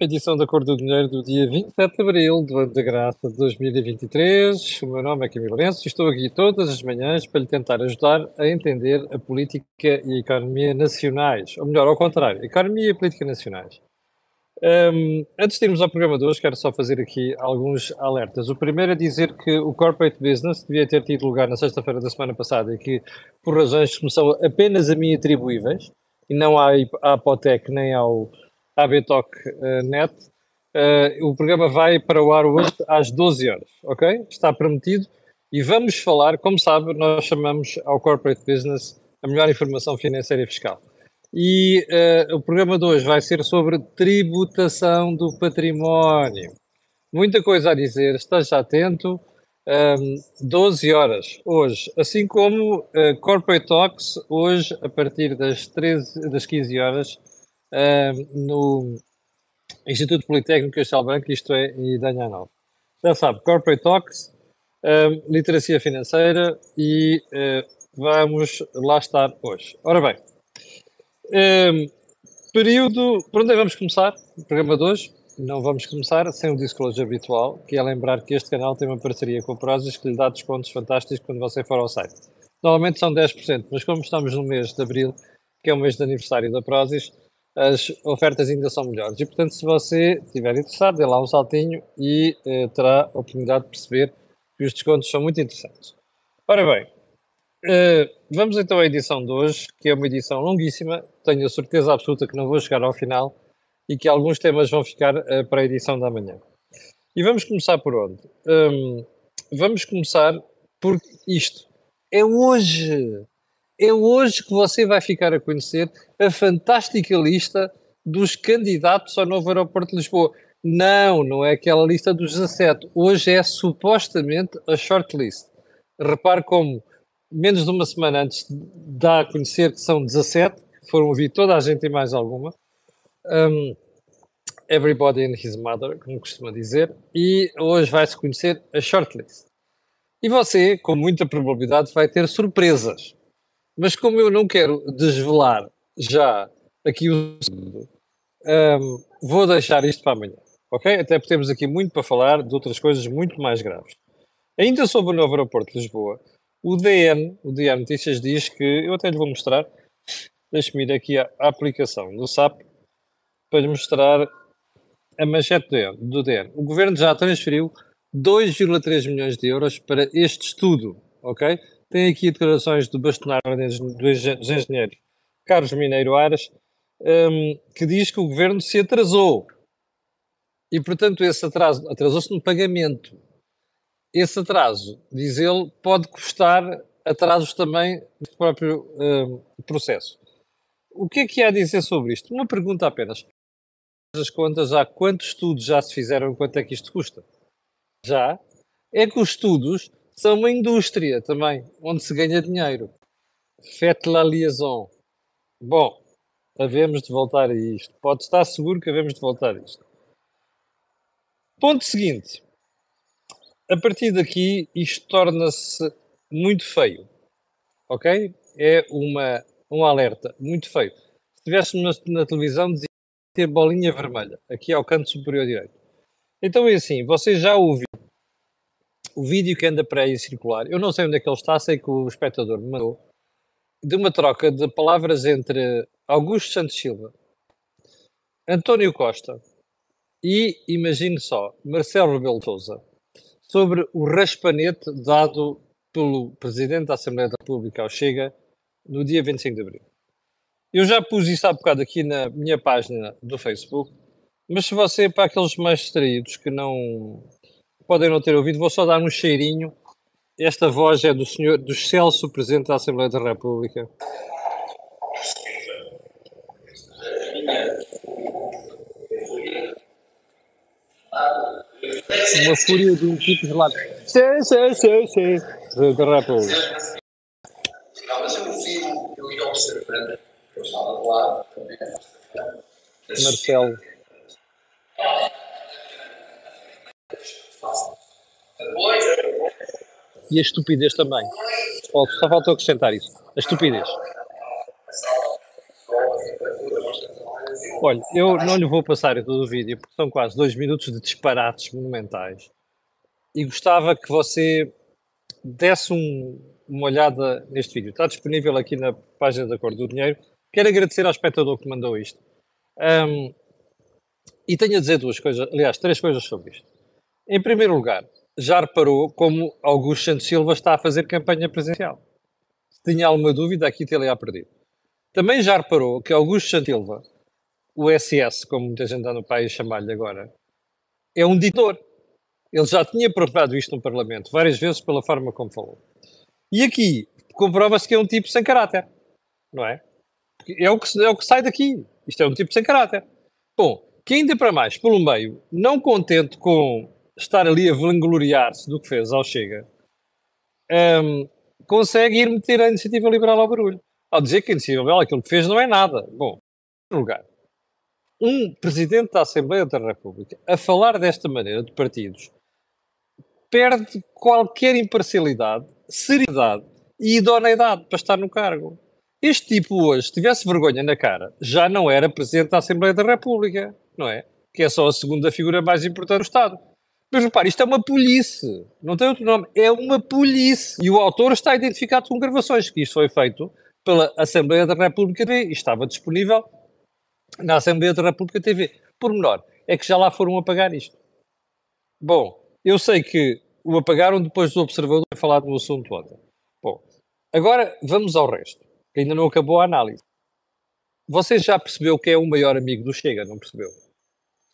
edição da Cor do Dinheiro do dia 27 de Abril do ano da graça de 2023. O meu nome é Camilo Lourenço e estou aqui todas as manhãs para lhe tentar ajudar a entender a política e a economia nacionais. Ou melhor, ao contrário, economia e política nacionais. Um, antes de irmos ao programa de hoje, quero só fazer aqui alguns alertas. O primeiro é dizer que o corporate business devia ter tido lugar na sexta-feira da semana passada e que, por razões que são apenas a mim atribuíveis, e não à Apotec nem ao à Betoc uh, Net. Uh, o programa vai para o ar hoje às 12 horas, ok? Está prometido. E vamos falar, como sabe, nós chamamos ao Corporate Business a melhor informação financeira e fiscal. E uh, o programa de hoje vai ser sobre tributação do património. Muita coisa a dizer, esteja atento. Um, 12 horas hoje, assim como uh, Corporate Talks hoje a partir das, 13, das 15 horas no Instituto Politécnico Castelo Branco, isto é, e Danha Nova. Já sabe, Corporate Talks, literacia financeira e uh, vamos lá estar hoje. Ora bem, período. Por onde é vamos começar? O programa de hoje? Não vamos começar sem o disclosure habitual, que é lembrar que este canal tem uma parceria com a Prozis que lhe dá descontos fantásticos quando você for ao site. Normalmente são 10%, mas como estamos no mês de Abril, que é o mês de aniversário da Prozis, as ofertas ainda são melhores. E, portanto, se você estiver interessado, dê lá um saltinho e eh, terá a oportunidade de perceber que os descontos são muito interessantes. Ora bem, eh, vamos então à edição de hoje, que é uma edição longuíssima, tenho a certeza absoluta que não vou chegar ao final e que alguns temas vão ficar eh, para a edição da manhã. E vamos começar por onde? Um, vamos começar por isto. É hoje! É hoje que você vai ficar a conhecer a fantástica lista dos candidatos ao novo aeroporto de Lisboa. Não, não é aquela lista dos 17. Hoje é supostamente a shortlist. Repare como, menos de uma semana antes, dá a conhecer que são 17, foram ouvir toda a gente e mais alguma. Um, everybody and his mother, como costuma dizer. E hoje vai-se conhecer a shortlist. E você, com muita probabilidade, vai ter surpresas. Mas como eu não quero desvelar já aqui o um, vou deixar isto para amanhã, ok? Até porque temos aqui muito para falar de outras coisas muito mais graves. Ainda sobre o novo aeroporto de Lisboa, o DN, o DN Notícias diz que, eu até lhe vou mostrar, deixe-me ir aqui à aplicação do SAP para lhe mostrar a manchete do DN, do DN. O governo já transferiu 2,3 milhões de euros para este estudo, ok? Tem aqui declarações do bastonário dos engenheiros Carlos Mineiro Aras, um, que diz que o governo se atrasou. E, portanto, esse atraso atrasou-se no pagamento. Esse atraso, diz ele, pode custar atrasos também do próprio um, processo. O que é que há a dizer sobre isto? Uma pergunta apenas. As contas, há quantos estudos já se fizeram quanto é que isto custa? Já. É que os estudos são uma indústria também, onde se ganha dinheiro. Faites la liaison. Bom, havemos de voltar a isto. Pode estar seguro que havemos de voltar a isto. Ponto seguinte. A partir daqui, isto torna-se muito feio. Ok? É uma, um alerta muito feio. Se estivéssemos na, na televisão, dizia ter bolinha vermelha, aqui ao canto superior direito. Então é assim, você já ouviu o vídeo que anda para aí circular, eu não sei onde é que ele está, sei que o espectador me mandou, de uma troca de palavras entre Augusto Santos Silva, António Costa e, imagine só, Marcelo Rebelo Sousa, sobre o raspanete dado pelo Presidente da Assembleia da República ao Chega no dia 25 de Abril. Eu já pus isso há bocado aqui na minha página do Facebook, mas se você, para aqueles mais distraídos que não podem não ter ouvido, vou só dar um cheirinho. Esta voz é do senhor, do Celso, Presidente da Assembleia da República. Uma fúria de um tipo gelado. Sim, sim, sim, sim. Presidente da República. Marcelo. E a estupidez também. Só faltou acrescentar isso. A estupidez. Olha, eu não lhe vou passar todo o vídeo, porque são quase dois minutos de disparates monumentais. E gostava que você desse um, uma olhada neste vídeo. Está disponível aqui na página da Cor do Dinheiro. Quero agradecer ao espectador que mandou isto. Um, e tenho a dizer duas coisas, aliás, três coisas sobre isto. Em primeiro lugar, já reparou como Augusto Santos Silva está a fazer campanha presidencial. Se tinha alguma dúvida, aqui te a perdido. Também já reparou que Augusto Santos Silva, o SS, como muita gente anda no país chamar-lhe agora, é um ditador. Ele já tinha provado isto no Parlamento várias vezes pela forma como falou. E aqui comprova-se que é um tipo sem caráter, não é? É o, que, é o que sai daqui. Isto é um tipo sem caráter. Bom, que ainda para mais, pelo meio, não contente com estar ali a vangloriar-se do que fez ao Chega, um, consegue ir meter a iniciativa liberal ao barulho. Ao dizer que a iniciativa liberal aquilo que fez não é nada. Bom, em lugar, um presidente da Assembleia da República a falar desta maneira de partidos perde qualquer imparcialidade, seriedade e idoneidade para estar no cargo. Este tipo hoje, se tivesse vergonha na cara, já não era presidente da Assembleia da República, não é? Que é só a segunda figura mais importante do Estado. Mas repare, isto é uma polícia, não tem outro nome, é uma polícia. E o autor está identificado com gravações, que isto foi feito pela Assembleia da República TV e estava disponível na Assembleia da República TV. Por menor, é que já lá foram apagar isto. Bom, eu sei que o apagaram depois do observador ter falado no assunto ontem. Bom, agora vamos ao resto, que ainda não acabou a análise. Você já percebeu que é o maior amigo do Chega, não percebeu?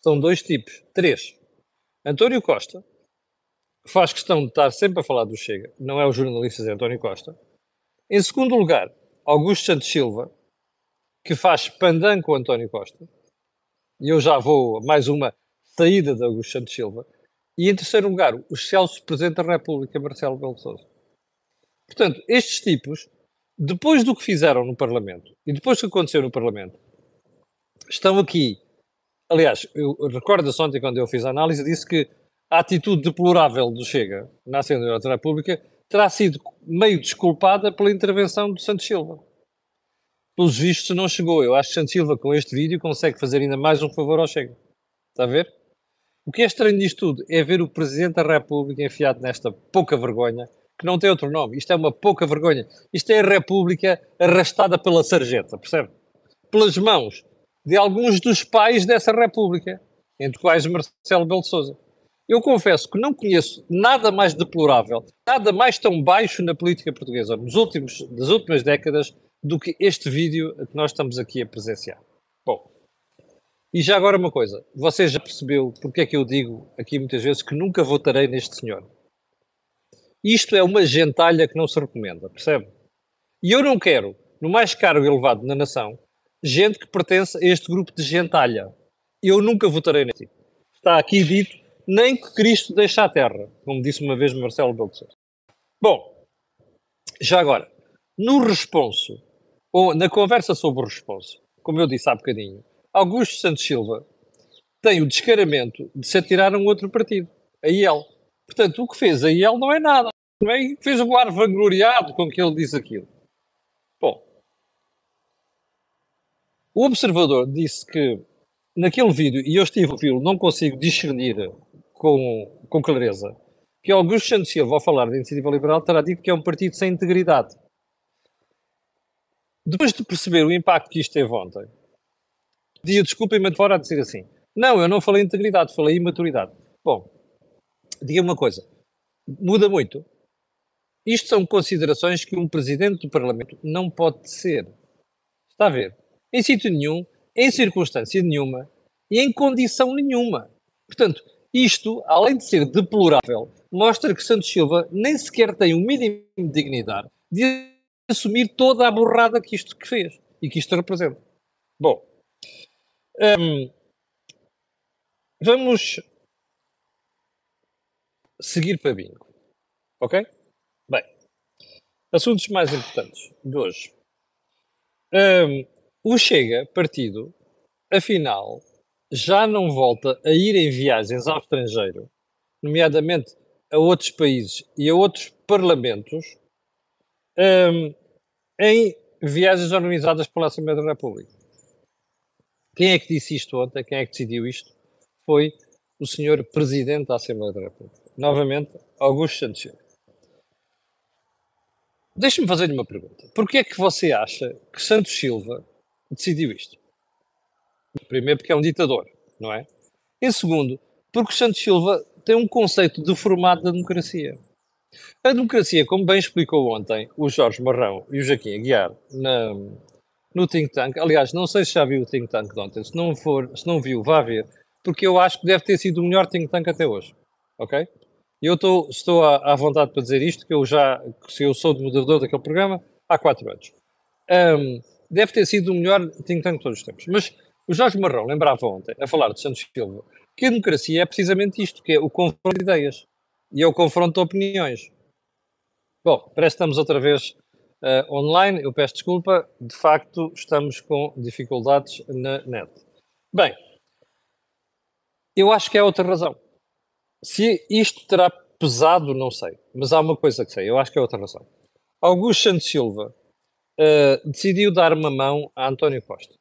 São dois tipos, três. António Costa faz questão de estar sempre a falar do Chega, não é o jornalista de António Costa. Em segundo lugar, Augusto Santos Silva, que faz pandan com António Costa, e eu já vou a mais uma saída de Augusto Santos Silva. E em terceiro lugar, o excelso Presidente da República, Marcelo Belo Souza. Portanto, estes tipos, depois do que fizeram no Parlamento e depois do que aconteceu no Parlamento, estão aqui Aliás, eu recordo-se ontem, quando eu fiz a análise, disse que a atitude deplorável do Chega na Assembleia da República terá sido meio desculpada pela intervenção do Santos Silva. Pelos vistos, não chegou. Eu acho que Santos Silva, com este vídeo, consegue fazer ainda mais um favor ao Chega. Está a ver? O que é estranho disto tudo é ver o Presidente da República enfiado nesta pouca vergonha, que não tem outro nome. Isto é uma pouca vergonha. Isto é a República arrastada pela sarjeta, percebe? Pelas mãos de alguns dos pais dessa República, entre quais Marcelo Belo Souza. Eu confesso que não conheço nada mais deplorável, nada mais tão baixo na política portuguesa nos últimos, das últimas décadas do que este vídeo que nós estamos aqui a presenciar. Bom, e já agora uma coisa, você já percebeu porque é que eu digo aqui muitas vezes que nunca votarei neste senhor? Isto é uma gentalha que não se recomenda, percebe? E eu não quero, no mais cargo elevado na nação, gente que pertence a este grupo de gentalha. Eu nunca votarei nesse. Está aqui dito, nem que Cristo deixe a terra, como disse uma vez Marcelo Beltrão. Bom, já agora, no responso, ou na conversa sobre o responso, como eu disse há bocadinho, Augusto Santos Silva tem o descaramento de se atirar a um outro partido, a IEL. Portanto, o que fez a IEL não é nada. É? Fez um ar vangloriado com que ele diz aquilo. Bom, o observador disse que naquele vídeo, e eu estive a ouvi-lo, não consigo discernir com, com clareza, que Augusto Santos Silva, ao falar da iniciativa liberal, terá dito que é um partido sem integridade. Depois de perceber o impacto que isto teve ontem, pedia desculpa-me de fora a dizer assim: não, eu não falei integridade, falei imaturidade. Bom, diga uma coisa: muda muito. Isto são considerações que um presidente do Parlamento não pode ser. Está a ver? Em sítio nenhum, em circunstância nenhuma e em condição nenhuma. Portanto, isto, além de ser deplorável, mostra que Santos Silva nem sequer tem o mínimo de dignidade de assumir toda a borrada que isto que fez e que isto representa. Bom, hum, vamos seguir para bingo. Ok? Bem, assuntos mais importantes de hoje. Um, o Chega, partido, afinal, já não volta a ir em viagens ao estrangeiro, nomeadamente a outros países e a outros parlamentos, um, em viagens organizadas pela Assembleia da República. Quem é que disse isto ontem? Quem é que decidiu isto? Foi o senhor Presidente da Assembleia da República. Novamente, Augusto Santos Silva. Deixe-me fazer-lhe uma pergunta. Porquê é que você acha que Santos Silva decidiu isto? Primeiro, porque é um ditador, não é? Em segundo, porque Santos Silva tem um conceito deformado da democracia. A democracia, como bem explicou ontem o Jorge Marrão e o Joaquim Aguiar na, no Think Tank, aliás, não sei se já viu o Think Tank de ontem, se não, for, se não viu, vá ver, porque eu acho que deve ter sido o melhor Think Tank até hoje, ok? Eu tô, estou à, à, vontade para dizer isto, que eu já, se eu sou moderador daquele programa há quatro anos. Um, deve ter sido o melhor Think Tank de todos os tempos. Mas o Jorge Marrão lembrava ontem, a falar de Santos Silva, que a democracia é precisamente isto, que é o confronto de ideias e é o confronto de opiniões. Bom, parece que estamos outra vez uh, online, eu peço desculpa, de facto estamos com dificuldades na net. Bem, eu acho que é outra razão. Se isto terá pesado, não sei, mas há uma coisa que sei, eu acho que é outra razão. Augusto Santos Silva uh, decidiu dar uma mão a António Costa.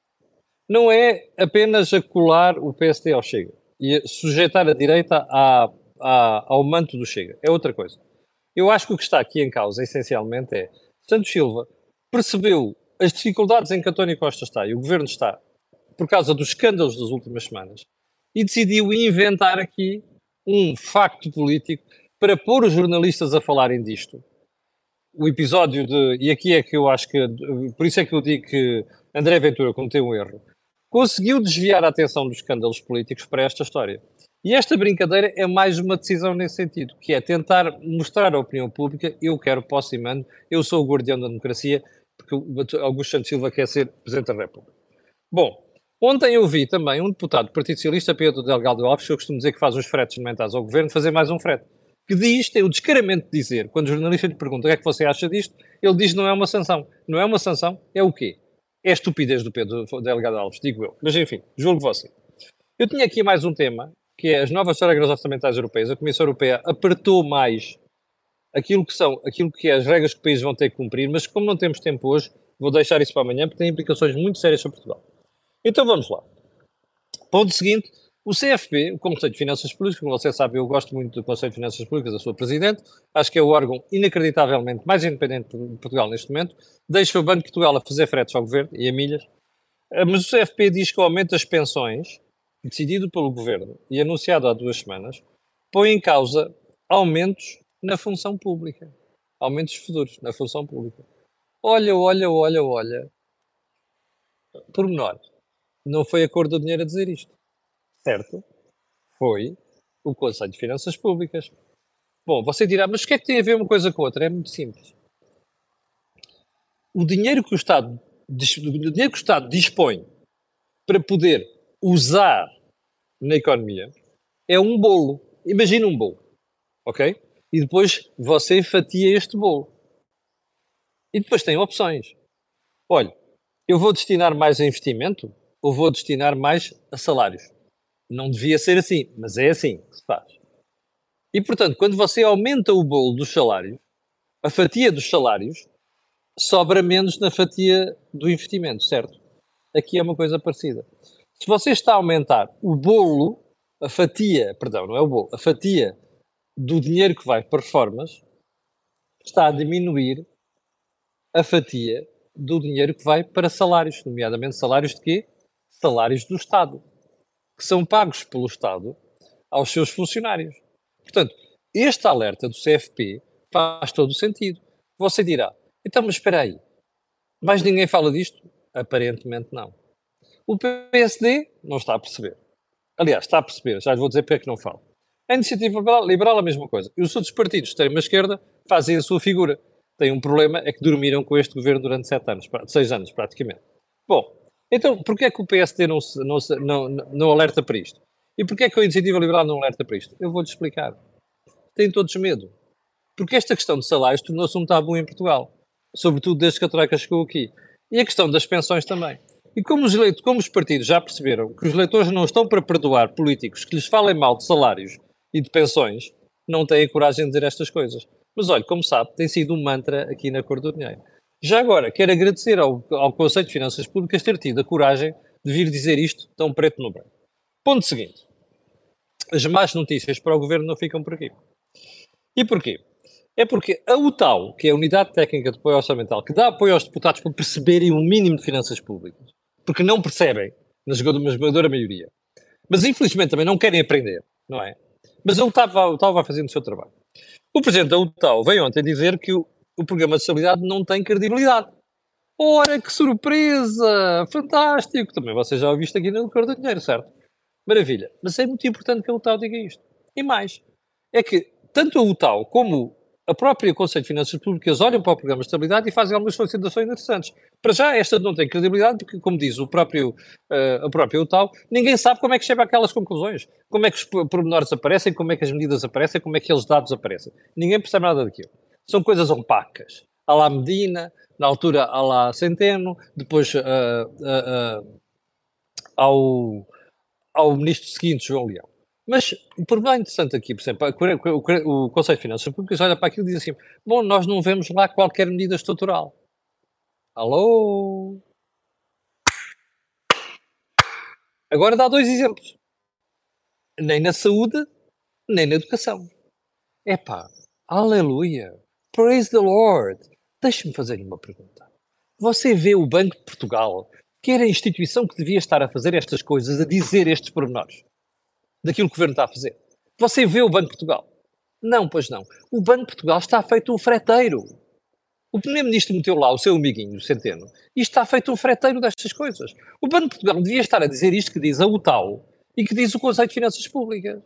Não é apenas a colar o PSD ao Chega e sujeitar a direita ao manto do Chega. É outra coisa. Eu acho que o que está aqui em causa, essencialmente, é Santos Silva percebeu as dificuldades em que António Costa está e o governo está por causa dos escândalos das últimas semanas e decidiu inventar aqui um facto político para pôr os jornalistas a falarem disto. O episódio de. E aqui é que eu acho que. Por isso é que eu digo que André Ventura cometeu um erro conseguiu desviar a atenção dos escândalos políticos para esta história. E esta brincadeira é mais uma decisão nesse sentido, que é tentar mostrar à opinião pública eu quero, posso e mando, eu sou o guardião da democracia, porque Augusto Santos Silva quer ser Presidente da República. Bom, ontem eu vi também um deputado do Partido Socialista, Pedro Delgado Alves, que eu costumo dizer que faz uns fretes mentais ao governo, fazer mais um frete. Que diz, tem o descaramento de dizer, quando o jornalista lhe pergunta o que é que você acha disto, ele diz não é uma sanção. Não é uma sanção, é o quê? É a estupidez do Pedro Delegado Alves, digo eu. Mas enfim, julgo você. Eu tinha aqui mais um tema, que é as novas regras orçamentais europeias. A Comissão Europeia apertou mais aquilo que são, aquilo que é as regras que os países vão ter que cumprir, mas como não temos tempo hoje, vou deixar isso para amanhã, porque tem implicações muito sérias sobre Portugal. Então vamos lá. Ponto seguinte, o CFP, o Conselho de Finanças Públicas, como você sabe, eu gosto muito do Conselho de Finanças Públicas, da sua Presidente, acho que é o órgão inacreditavelmente mais independente de Portugal neste momento, deixa o Banco de Portugal a fazer fretes ao Governo e a milhas, eh, mas o CFP diz que o aumento das pensões, decidido pelo Governo e anunciado há duas semanas, põe em causa aumentos na função pública. Aumentos futuros na função pública. Olha, olha, olha, olha. Pormenor. Não foi a cor do dinheiro a dizer isto certo? Foi o Conselho de Finanças Públicas. Bom, você dirá, mas o que é que tem a ver uma coisa com a outra? É muito simples. O dinheiro que o Estado, o dinheiro que o Estado dispõe para poder usar na economia é um bolo. Imagina um bolo, ok? E depois você fatia este bolo. E depois tem opções. Olha, eu vou destinar mais a investimento ou vou destinar mais a salários? Não devia ser assim, mas é assim que se faz. E, portanto, quando você aumenta o bolo dos salários, a fatia dos salários sobra menos na fatia do investimento, certo? Aqui é uma coisa parecida. Se você está a aumentar o bolo, a fatia, perdão, não é o bolo, a fatia do dinheiro que vai para reformas, está a diminuir a fatia do dinheiro que vai para salários, nomeadamente salários de quê? Salários do Estado que são pagos pelo Estado aos seus funcionários. Portanto, este alerta do CFP faz todo o sentido. Você dirá, então, mas espera aí, mais ninguém fala disto? Aparentemente não. O PSD não está a perceber. Aliás, está a perceber, já lhe vou dizer porque é que não fala. A iniciativa liberal, a mesma coisa. E os outros partidos de extrema-esquerda fazem a sua figura. Tem um problema, é que dormiram com este governo durante sete anos, seis anos praticamente. Bom, então, porquê é que o PSD não, se, não, se, não, não alerta para isto? E porquê é que a Iniciativa Liberal não alerta para isto? Eu vou-te explicar. Têm todos medo. Porque esta questão de salários tornou-se um tabu em Portugal. Sobretudo desde que a Troika chegou aqui. E a questão das pensões também. E como os, eleitos, como os partidos já perceberam que os eleitores não estão para perdoar políticos que lhes falem mal de salários e de pensões, não têm a coragem de dizer estas coisas. Mas olha, como sabe, tem sido um mantra aqui na Cor do Dinheiro. Já agora, quero agradecer ao, ao Conselho de Finanças Públicas ter tido a coragem de vir dizer isto tão preto no branco. Ponto seguinte. As más notícias para o governo não ficam por aqui. E porquê? É porque a UTAU, que é a Unidade Técnica de Apoio Orçamental, que dá apoio aos deputados para perceberem um mínimo de finanças públicas, porque não percebem, na esmagadora maioria, mas infelizmente também não querem aprender, não é? Mas a UTAU, a vai fazendo o seu trabalho. O Presidente da UTAU veio ontem dizer que o, o Programa de Estabilidade não tem credibilidade. Ora, que surpresa! Fantástico! Também você já ouviu isto aqui no Lucro do Dinheiro, certo? Maravilha. Mas é muito importante que a UTAU diga isto. E mais, é que tanto a UTAU como a própria Conselho de Finanças Públicas olham para o Programa de Estabilidade e fazem algumas solicitações interessantes. Para já, esta não tem credibilidade, porque, como diz o próprio, uh, a própria UTAU, ninguém sabe como é que chega àquelas conclusões. Como é que os pormenores aparecem, como é que as medidas aparecem, como é que aqueles dados aparecem. Ninguém percebe nada daquilo. São coisas opacas. Há lá Medina, na altura há lá Centeno, depois uh, uh, ao, ao ministro seguinte, João Leão. Mas o problema interessante aqui, por exemplo, o, o Conselho de Finanças Públicas olha para aquilo e diz assim: bom, nós não vemos lá qualquer medida estrutural. Alô? Agora dá dois exemplos. Nem na saúde, nem na educação. Epá, aleluia, praise the Lord. Deixe-me fazer-lhe uma pergunta. Você vê o Banco de Portugal, que era a instituição que devia estar a fazer estas coisas, a dizer estes pormenores? daquilo que o governo está a fazer. Você vê o Banco de Portugal? Não, pois não. O Banco de Portugal está feito um freteiro. O Primeiro-Ministro meteu lá o seu amiguinho, o Centeno, e está feito um freteiro destas coisas. O Banco de Portugal devia estar a dizer isto que diz a UTAU e que diz o Conselho de Finanças Públicas.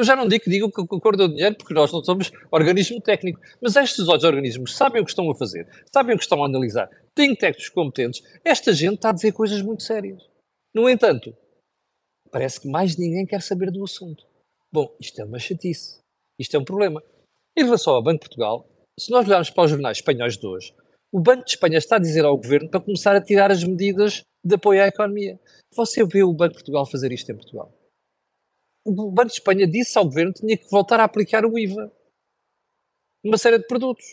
Eu já não digo que digam que do dinheiro, porque nós não somos organismo técnico, mas estes outros organismos sabem o que estão a fazer, sabem o que estão a analisar, têm técnicos competentes. Esta gente está a dizer coisas muito sérias. No entanto, Parece que mais ninguém quer saber do assunto. Bom, isto é uma chatice. Isto é um problema. Em relação ao Banco de Portugal, se nós olharmos para os jornais espanhóis de hoje, o Banco de Espanha está a dizer ao governo para começar a tirar as medidas de apoio à economia. Você vê o Banco de Portugal fazer isto em Portugal? O Banco de Espanha disse ao governo que tinha que voltar a aplicar o IVA numa série de produtos.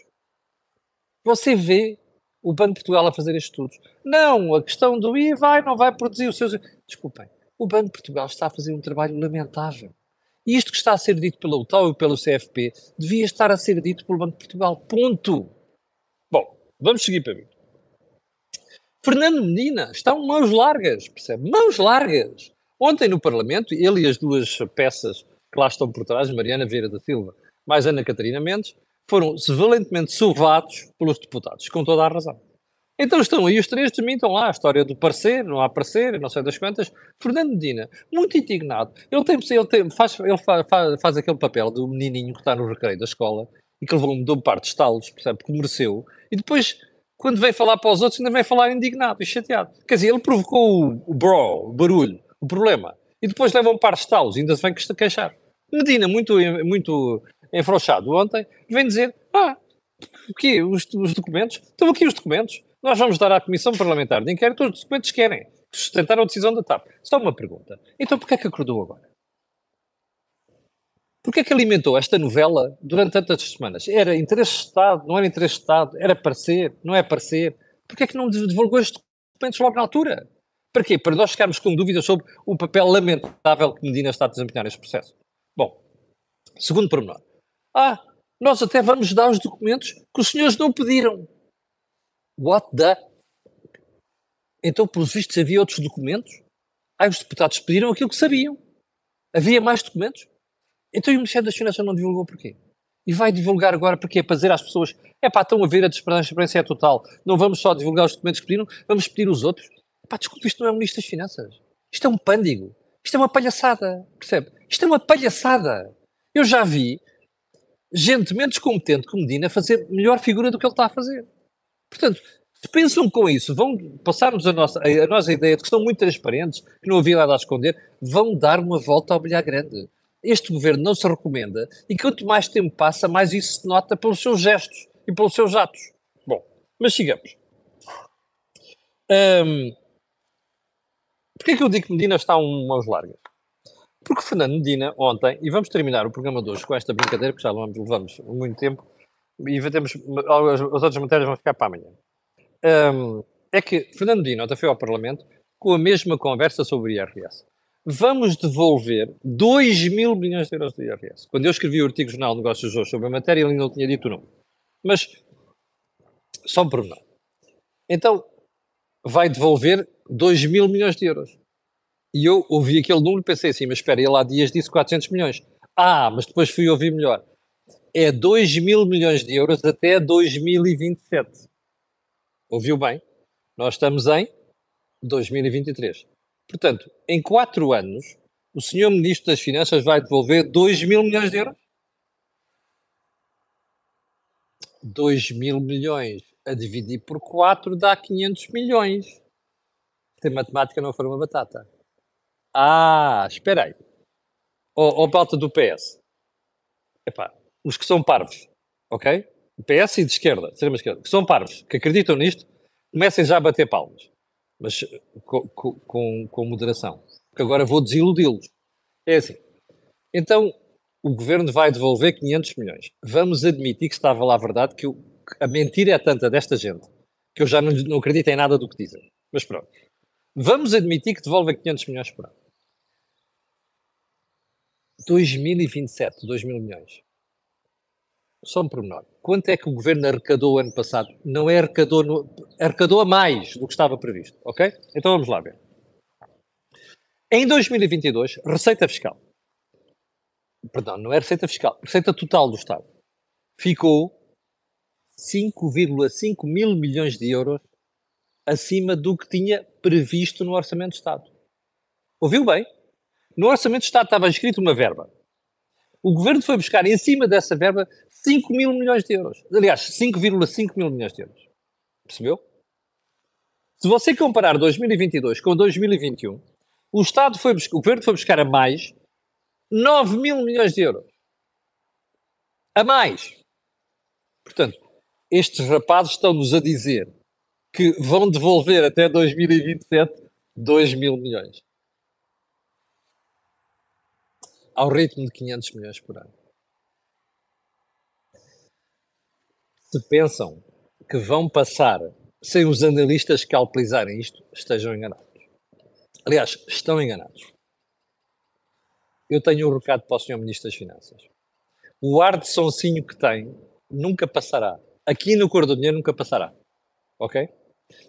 Você vê o Banco de Portugal a fazer estes estudos? Não, a questão do IVA não vai produzir os seus. Desculpem, o Banco de Portugal está a fazer um trabalho lamentável. E isto que está a ser dito pela UTAU e pelo CFP devia estar a ser dito pelo Banco de Portugal. Ponto. Bom, vamos seguir para mim. Fernando Medina estão mãos largas, percebe? Mãos largas. Ontem no Parlamento, ele e as duas peças que lá estão por trás, Mariana Vieira da Silva mais Ana Catarina Mendes, foram valentemente sovados pelos deputados, com toda a razão. Então estão aí os três, desmintam lá a história do parecer, não há parecer, não sei das quantas. Fernando Medina, muito indignado. Ele, tem, ele, tem, faz, ele faz, faz, aquele papel do menininho que está no recreio da escola e que levou-me de um par de estalos, percebe, que mereceu. E depois, quando vem falar para os outros, ainda vem falar indignado e chateado. Quer dizer, ele provocou o, o bro, o barulho, o problema. E depois leva um par de estalos, ainda se vem queixar. Medina, muito, muito enfrouxado ontem, vem dizer, ah, o quê? Os, os documentos? Estão aqui os documentos. Nós vamos dar à Comissão Parlamentar de Inquérito os documentos que querem, que sustentaram a decisão da TAP. Só uma pergunta. Então porquê é que acordou agora? Porquê é que alimentou esta novela durante tantas semanas? Era interesse de Estado, não era interesse de Estado, era parecer, não é parecer? Porquê é que não divulgou estes documentos logo na altura? Para quê? Para nós ficarmos com dúvidas sobre o papel lamentável que Medina está a desempenhar neste processo. Bom, segundo pormenor. Ah, nós até vamos dar os documentos que os senhores não pediram. What the? Então, pelos vistos, havia outros documentos? Ah, os deputados pediram aquilo que sabiam. Havia mais documentos? Então, e o Ministério das Finanças não divulgou porquê? E vai divulgar agora porque é para dizer às pessoas: é pá, estão a ver, a transparência é total. Não vamos só divulgar os documentos que pediram, vamos pedir os outros. Pá, desculpe, isto não é o Ministro das Finanças. Isto é um pândigo. Isto é uma palhaçada. Percebe? Isto é uma palhaçada. Eu já vi gente menos competente que Medina fazer melhor figura do que ele está a fazer. Portanto, se pensam com isso, vão passar-nos a nossa, a nossa ideia de que estão muito transparentes, que não havia nada a esconder, vão dar uma volta ao bilhar grande. Este governo não se recomenda e quanto mais tempo passa, mais isso se nota pelos seus gestos e pelos seus atos. Bom, mas sigamos. Um, Porquê é que eu digo que Medina está um mãos largas? Porque Fernando Medina, ontem, e vamos terminar o programa de hoje com esta brincadeira, porque já levamos, levamos muito tempo, e temos, as, as outras matérias vão ficar para amanhã. Um, é que Fernando Medina ontem foi ao Parlamento com a mesma conversa sobre IRS. Vamos devolver 2 mil milhões de euros do IRS. Quando eu escrevi o artigo Jornal de Negócios hoje sobre a matéria, ele não tinha dito o nome. Mas, só um pormenor. Então, vai devolver 2 mil milhões de euros. E eu ouvi aquele número e pensei assim, mas espera, ele há dias disse 400 milhões. Ah, mas depois fui ouvir melhor. É 2 mil milhões de euros até 2027. Ouviu bem? Nós estamos em 2023. Portanto, em quatro anos, o senhor Ministro das Finanças vai devolver 2 mil milhões de euros? 2 mil milhões a dividir por 4 dá 500 milhões. Se matemática não for uma batata. Ah, espera aí. Ó oh, pauta do PS. Epá, os que são parvos, ok? O PS e de esquerda, extrema esquerda, que são parvos, que acreditam nisto, comecem já a bater palmas. Mas com, com, com moderação. Porque agora vou desiludi-los. É assim. Então, o governo vai devolver 500 milhões. Vamos admitir que estava lá a verdade, que a mentira é tanta desta gente que eu já não, não acredito em nada do que dizem. Mas pronto. Vamos admitir que devolve 500 milhões por ano. 2027, 2 mil milhões. Só um pormenor. Quanto é que o governo arrecadou ano passado? Não é arrecadou, no, arrecadou a mais do que estava previsto, ok? Então vamos lá ver. Em 2022, receita fiscal. Perdão, não é receita fiscal, receita total do Estado. Ficou 5,5 mil milhões de euros acima do que tinha previsto no Orçamento de Estado. Ouviu bem? No Orçamento de Estado estava escrito uma verba. O governo foi buscar em cima dessa verba 5 mil milhões de euros. Aliás, 5,5 mil milhões de euros. Percebeu? Se você comparar 2022 com 2021, o Estado foi o governo foi buscar a mais 9 mil milhões de euros. A mais. Portanto, estes rapazes estão-nos a dizer que vão devolver até 2027 2 mil milhões. Ao ritmo de 500 milhões por ano. Se pensam que vão passar sem os analistas calculizarem isto, estejam enganados. Aliás, estão enganados. Eu tenho um recado para o Sr. Ministro das Finanças. O ar de sonsinho que tem nunca passará aqui no Cor do Dinheiro nunca passará. Ok?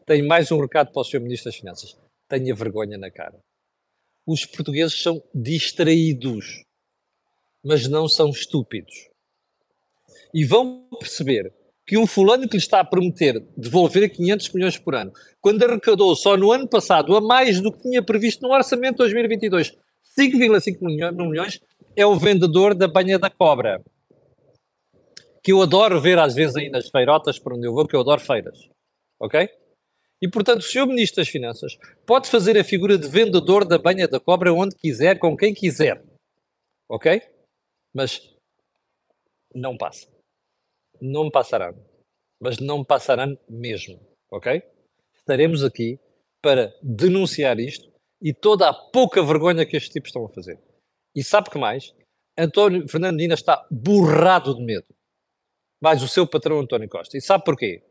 Tenho mais um recado para o Sr. Ministro das Finanças. Tenha vergonha na cara. Os portugueses são distraídos, mas não são estúpidos. E vão perceber que um fulano que lhe está a prometer devolver 500 milhões por ano, quando arrecadou só no ano passado a mais do que tinha previsto no orçamento de 2022, 5,5 milhões, é o vendedor da banha da cobra que eu adoro ver às vezes aí nas feirotas por onde eu vou, que eu adoro feiras. Ok? E, portanto, o Sr. Ministro das Finanças pode fazer a figura de vendedor da banha da cobra onde quiser, com quem quiser. Ok? Mas não passa. Não passarão. Mas não passarão mesmo. Ok? Estaremos aqui para denunciar isto e toda a pouca vergonha que estes tipos estão a fazer. E sabe que mais? António Fernando Medina está borrado de medo mais o seu patrão António Costa. E sabe porquê?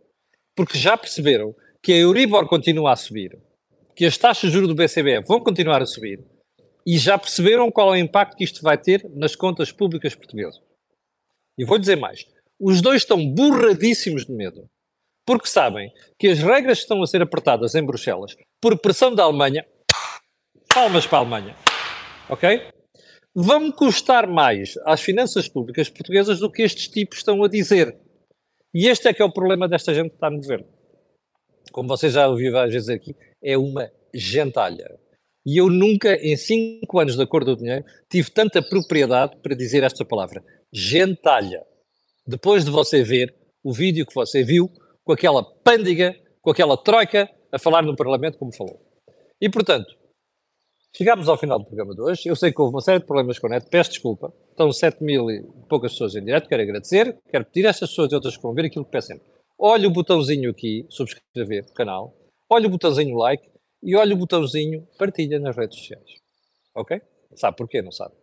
Porque já perceberam que a Euribor continua a subir, que as taxas de juros do BCB vão continuar a subir, e já perceberam qual é o impacto que isto vai ter nas contas públicas portuguesas. E vou dizer mais: os dois estão burradíssimos de medo, porque sabem que as regras estão a ser apertadas em Bruxelas por pressão da Alemanha, palmas para a Alemanha, ok? Vão custar mais às finanças públicas portuguesas do que estes tipos estão a dizer. E este é que é o problema desta gente que está no governo. Como você já ouviu várias vezes aqui, é uma gentalha. E eu nunca, em cinco anos da cor do dinheiro, tive tanta propriedade para dizer esta palavra. Gentalha. Depois de você ver o vídeo que você viu, com aquela pândiga, com aquela troika, a falar no Parlamento como falou. E, portanto, Chegámos ao final do programa de hoje. Eu sei que houve uma série de problemas com a net. Peço desculpa. Estão 7 mil e poucas pessoas em direto. Quero agradecer. Quero pedir a estas pessoas e outras que vão ver aquilo que sempre. Olhe o botãozinho aqui, subscrever o canal. Olhe o botãozinho like. E olhe o botãozinho partilha nas redes sociais. Ok? Sabe porquê? Não sabe.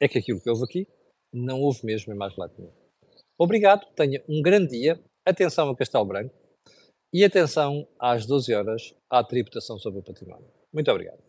É que aquilo que houve aqui não houve mesmo em mais lado nenhum. Obrigado. Tenha um grande dia. Atenção a Castelo Branco. E atenção, às 12 horas, à tributação sobre o património. Muito obrigado.